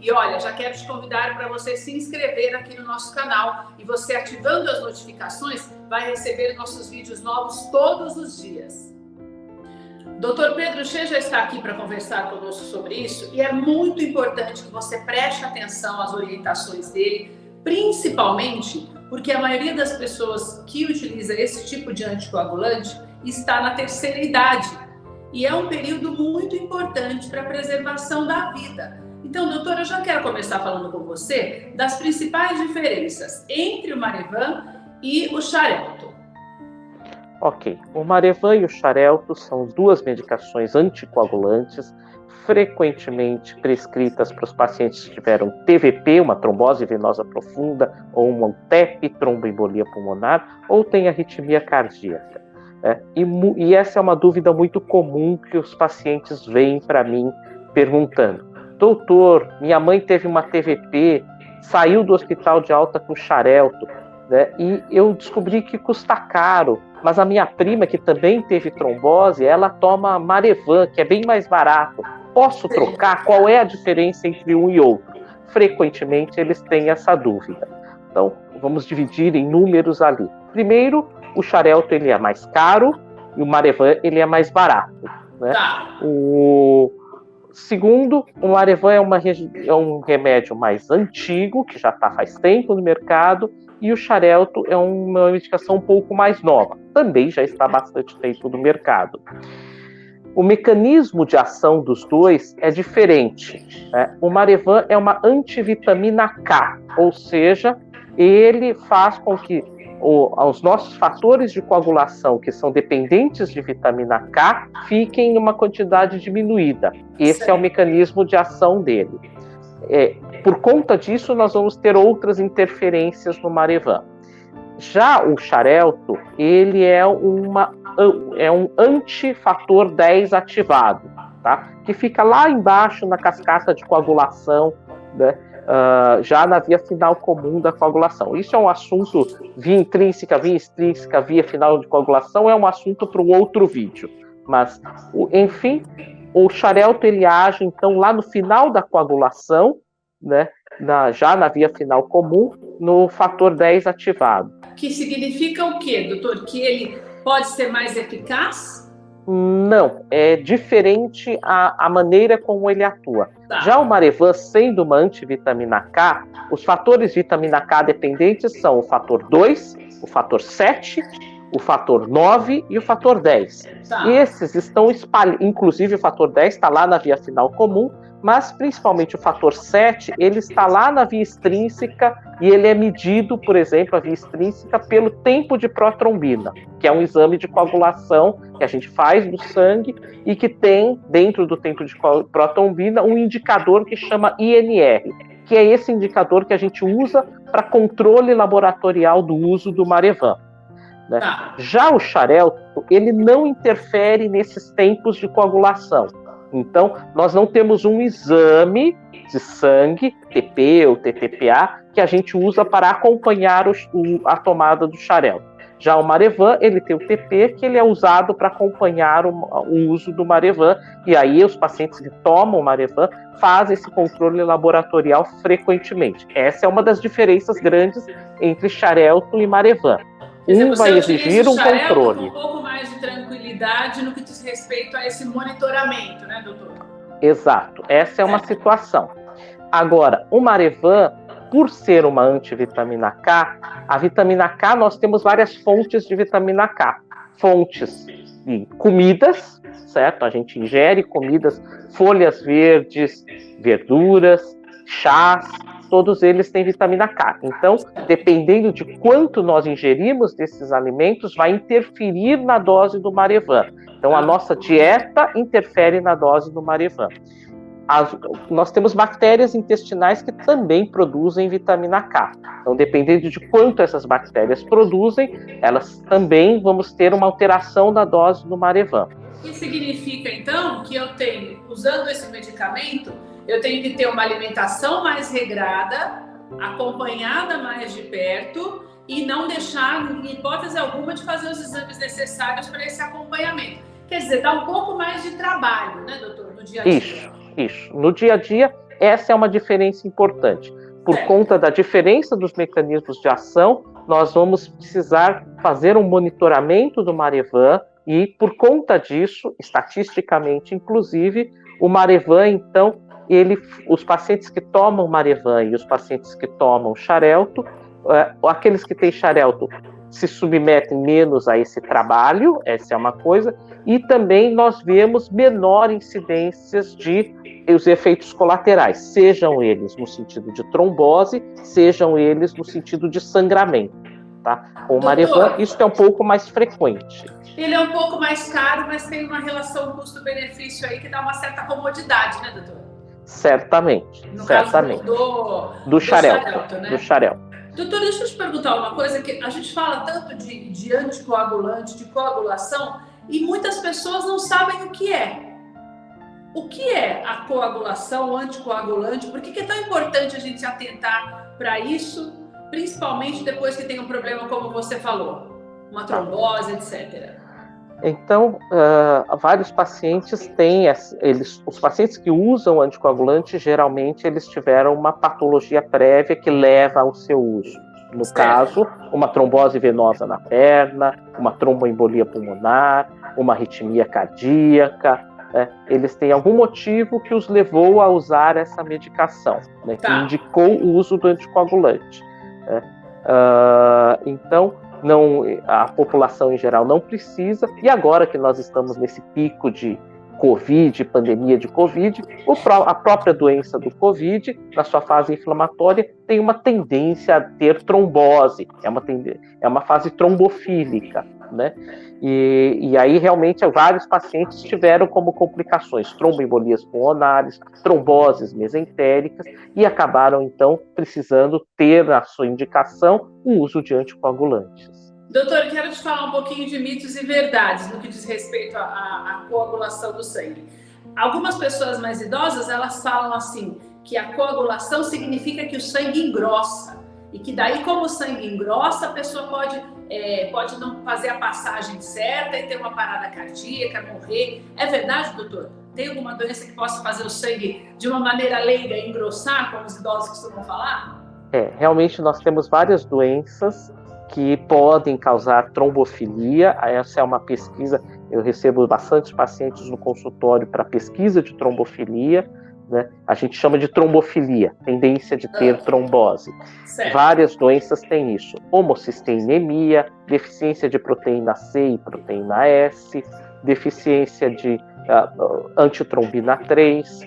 E olha, já quero te convidar para você se inscrever aqui no nosso canal e você ativando as notificações vai receber nossos vídeos novos todos os dias. Doutor Pedro Che já está aqui para conversar conosco sobre isso e é muito importante que você preste atenção às orientações dele, principalmente porque a maioria das pessoas que utiliza esse tipo de anticoagulante está na terceira idade e é um período muito importante para a preservação da vida. Então, doutora, eu já quero começar falando com você das principais diferenças entre o Marevan e o Xarelto. Ok, o Marevan e o Xarelto são duas medicações anticoagulantes frequentemente prescritas para os pacientes que tiveram TVP, uma trombose venosa profunda, ou uma TEP, tromboembolia pulmonar, ou tem arritmia cardíaca. É, e, e, essa é uma dúvida muito comum que os pacientes vêm para mim perguntando: Doutor, minha mãe teve uma TVP, saiu do hospital de alta com xarelto, né, e eu descobri que custa caro, mas a minha prima, que também teve trombose, ela toma Marevan, que é bem mais barato. Posso trocar? Qual é a diferença entre um e outro? Frequentemente eles têm essa dúvida. Então, vamos dividir em números ali. Primeiro, o xarelto ele é mais caro e o marevan ele é mais barato. Né? Tá. O segundo, o marevan é, uma, é um remédio mais antigo que já está faz tempo no mercado e o xarelto é uma medicação um pouco mais nova, também já está bastante tempo no mercado. O mecanismo de ação dos dois é diferente. Né? O Marevan é uma antivitamina K, ou seja, ele faz com que o, os nossos fatores de coagulação, que são dependentes de vitamina K, fiquem em uma quantidade diminuída. Esse é o mecanismo de ação dele. É, por conta disso, nós vamos ter outras interferências no Marevan. Já o xarelto, ele é, uma, é um antifator 10 ativado, tá? que fica lá embaixo na cascata de coagulação, né? Uh, já na via final comum da coagulação. Isso é um assunto via intrínseca, via extrínseca, via final de coagulação, é um assunto para um outro vídeo. Mas, enfim, o xarelto ele age então lá no final da coagulação, né, na, já na via final comum, no fator 10 ativado. Que significa o quê, doutor? Que ele pode ser mais eficaz? Não, é diferente a, a maneira como ele atua. Tá. Já o Marevan, sendo uma antivitamina K, os fatores vitamina K dependentes são o fator 2, o fator 7, o fator 9 e o fator 10. Tá. Esses estão espalhados, inclusive o fator 10 está lá na via final comum, mas principalmente o fator 7, ele está lá na via extrínseca e ele é medido, por exemplo, a via extrínseca pelo tempo de protrombina, que é um exame de coagulação que a gente faz do sangue e que tem, dentro do tempo de protrombina, um indicador que chama INR, que é esse indicador que a gente usa para controle laboratorial do uso do Marevan. Né? Tá. Já o xarelto, ele não interfere nesses tempos de coagulação. Então, nós não temos um exame de sangue, TP ou TTPA, que a gente usa para acompanhar o, o, a tomada do xarel. Já o Marevan, ele tem o TP, que ele é usado para acompanhar o, o, uso do Marevan, e aí os pacientes que tomam o Marevan fazem esse controle laboratorial frequentemente. Essa é uma das diferenças grandes entre xarelto e Marevan. Um vai exigir um controle. Um pouco mais de tranquilidade no que diz respeito a esse monitoramento, né, doutor? Exato. Essa é uma situação. Agora, o Marevan, por ser uma antivitamina K, a vitamina K nós temos várias fontes de vitamina K. Fontes de comidas, certo? A gente ingere comidas, folhas verdes, verduras, chás, todos eles têm vitamina K. Então, dependendo de quanto nós ingerimos desses alimentos, vai interferir na dose do Marevan. Então, a nossa dieta interfere na dose do Marevan. As, nós temos bactérias intestinais que também produzem vitamina K. Então, dependendo de quanto essas bactérias produzem, elas também vamos ter uma alteração da dose do Marevan. Isso significa, então, que eu tenho, usando esse medicamento, eu tenho que ter uma alimentação mais regrada, acompanhada mais de perto e não deixar, em hipótese alguma, de fazer os exames necessários para esse acompanhamento. Quer dizer, dá um pouco mais de trabalho, né, doutor, no dia a dia. Isso, isso. No dia a dia, essa é uma diferença importante. Por é. conta da diferença dos mecanismos de ação, nós vamos precisar fazer um monitoramento do Marevan e, por conta disso, estatisticamente, inclusive, o Marevan, então, ele, os pacientes que tomam Marevan e os pacientes que tomam Xarelto, é, aqueles que têm Xarelto se submetem menos a esse trabalho, essa é uma coisa, e também nós vemos menor incidências de os efeitos colaterais, sejam eles no sentido de trombose, sejam eles no sentido de sangramento. Tá? Com o Marevan, isso é um pouco mais frequente. Ele é um pouco mais caro, mas tem uma relação custo-benefício aí que dá uma certa comodidade, né, doutor? Certamente. No certamente. do, do, do xarelto, né? Do xarelto. Doutor, deixa eu te perguntar uma coisa, que a gente fala tanto de, de anticoagulante, de coagulação, e muitas pessoas não sabem o que é. O que é a coagulação, o anticoagulante? Por que, que é tão importante a gente se atentar para isso, principalmente depois que tem um problema como você falou, uma trombose, etc. Então, uh, vários pacientes têm, eles, os pacientes que usam anticoagulante, geralmente eles tiveram uma patologia prévia que leva ao seu uso. No certo. caso, uma trombose venosa na perna, uma tromboembolia pulmonar, uma arritmia cardíaca, né? eles têm algum motivo que os levou a usar essa medicação, né? tá. que indicou o uso do anticoagulante. Né? Uh, então, não, a população em geral não precisa, e agora que nós estamos nesse pico de Covid, pandemia de Covid, a própria doença do Covid, na sua fase inflamatória, tem uma tendência a ter trombose, é uma, é uma fase trombofílica, né? E, e aí, realmente, vários pacientes tiveram como complicações tromboembolias pulmonares, tromboses mesentéricas e acabaram, então, precisando ter na sua indicação o uso de anticoagulantes. Doutor, quero te falar um pouquinho de mitos e verdades no que diz respeito à, à coagulação do sangue. Algumas pessoas mais idosas, elas falam assim, que a coagulação significa que o sangue engrossa e que daí, como o sangue engrossa, a pessoa pode, é, pode não fazer a passagem certa e ter uma parada cardíaca, morrer. É verdade, doutor? Tem alguma doença que possa fazer o sangue de uma maneira leiga engrossar, como os idosos costumam falar? É, realmente nós temos várias doenças que podem causar trombofilia. Essa é uma pesquisa, eu recebo bastante pacientes no consultório para pesquisa de trombofilia. Né? A gente chama de trombofilia, tendência de ter ah. trombose. Certo. Várias doenças têm isso: homocisteinemia, deficiência de proteína C e proteína S, deficiência de uh, antitrombina 3,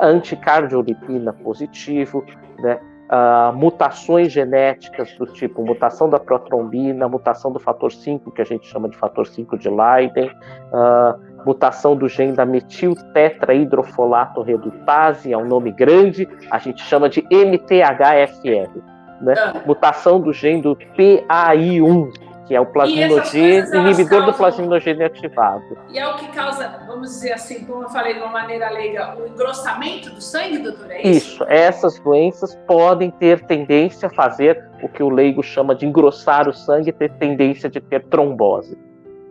anticardiolipina positivo, né? Uh, mutações genéticas do tipo mutação da protrombina, mutação do fator 5, que a gente chama de fator 5 de Leiden, uh, mutação do gene da metiltetrahidrofolato redutase, é um nome grande, a gente chama de MTHFR. Né? Ah. Mutação do gene do PAI1, que é o plasminogênio, inibidor causam... do plasminogênio ativado. E é o que causa, vamos dizer assim, como eu falei de uma maneira leiga, o engrossamento do sangue, doutor? É isso? Isso, essas doenças podem ter tendência a fazer o que o leigo chama de engrossar o sangue, ter tendência de ter trombose.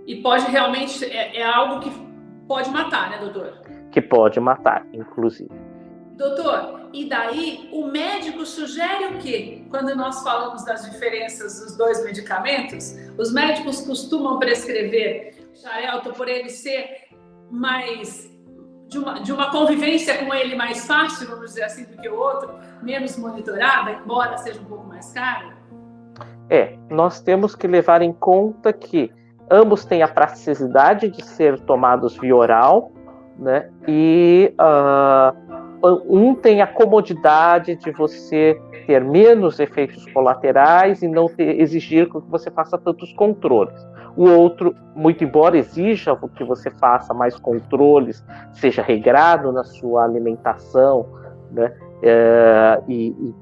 E pode realmente, é, é algo que pode matar, né, doutor? Que pode matar, inclusive. Doutor, e daí o médico sugere o quê? Quando nós falamos das diferenças dos dois medicamentos, os médicos costumam prescrever xarelto por ele ser mais de uma, de uma convivência com ele mais fácil, vamos dizer assim, do que o outro, menos monitorada, embora seja um pouco mais caro? É, nós temos que levar em conta que ambos têm a praticidade de ser tomados via oral, né? E uh, um tem a comodidade de você ter menos efeitos colaterais e não ter, exigir que você faça tantos controles. O outro, muito embora exija que você faça mais controles, seja regrado na sua alimentação, né, é, e, e,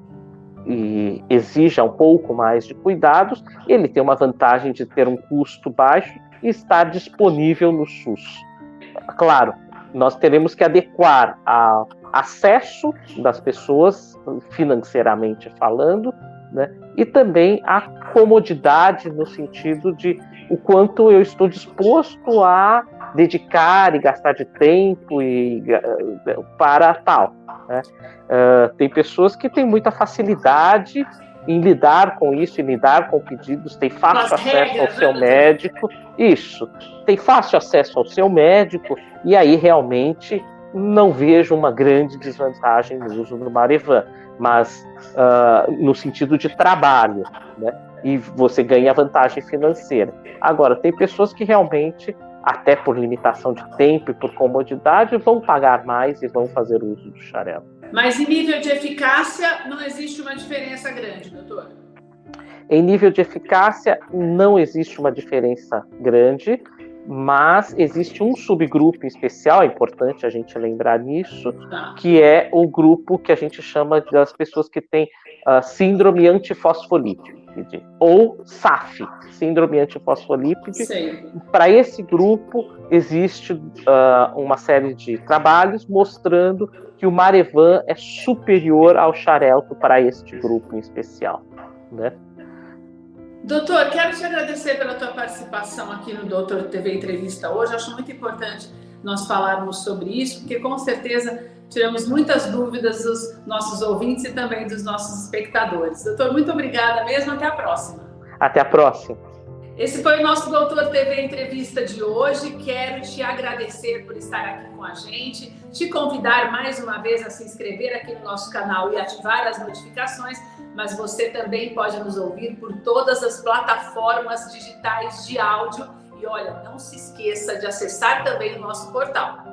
e exija um pouco mais de cuidados, ele tem uma vantagem de ter um custo baixo e estar disponível no SUS. Claro, nós teremos que adequar a acesso das pessoas, financeiramente falando, né, e também a comodidade no sentido de o quanto eu estou disposto a dedicar e gastar de tempo e, para tal. Né? Uh, tem pessoas que têm muita facilidade em lidar com isso, em lidar com pedidos, tem fácil acesso ao seu né? médico, isso, tem fácil acesso ao seu médico, e aí realmente não vejo uma grande desvantagem no uso do Marevan, mas uh, no sentido de trabalho, né? E você ganha vantagem financeira. Agora, tem pessoas que realmente, até por limitação de tempo e por comodidade, vão pagar mais e vão fazer uso do xarel. Mas em nível de eficácia, não existe uma diferença grande, doutor? Em nível de eficácia, não existe uma diferença grande mas existe um subgrupo especial, é importante a gente lembrar nisso, tá. que é o grupo que a gente chama das pessoas que têm uh, síndrome antifosfolípide, ou SAF, síndrome antifosfolípide. Para esse grupo, existe uh, uma série de trabalhos mostrando que o Marevan é superior ao Xarelto para este grupo em especial. Né? Doutor, quero te agradecer pela tua participação aqui no Doutor TV Entrevista hoje. Acho muito importante nós falarmos sobre isso, porque com certeza tiramos muitas dúvidas dos nossos ouvintes e também dos nossos espectadores. Doutor, muito obrigada mesmo. Até a próxima. Até a próxima. Esse foi o nosso Doutor TV Entrevista de hoje. Quero te agradecer por estar aqui com a gente, te convidar mais uma vez a se inscrever aqui no nosso canal e ativar as notificações, mas você também pode nos ouvir por todas as plataformas digitais de áudio. E olha, não se esqueça de acessar também o nosso portal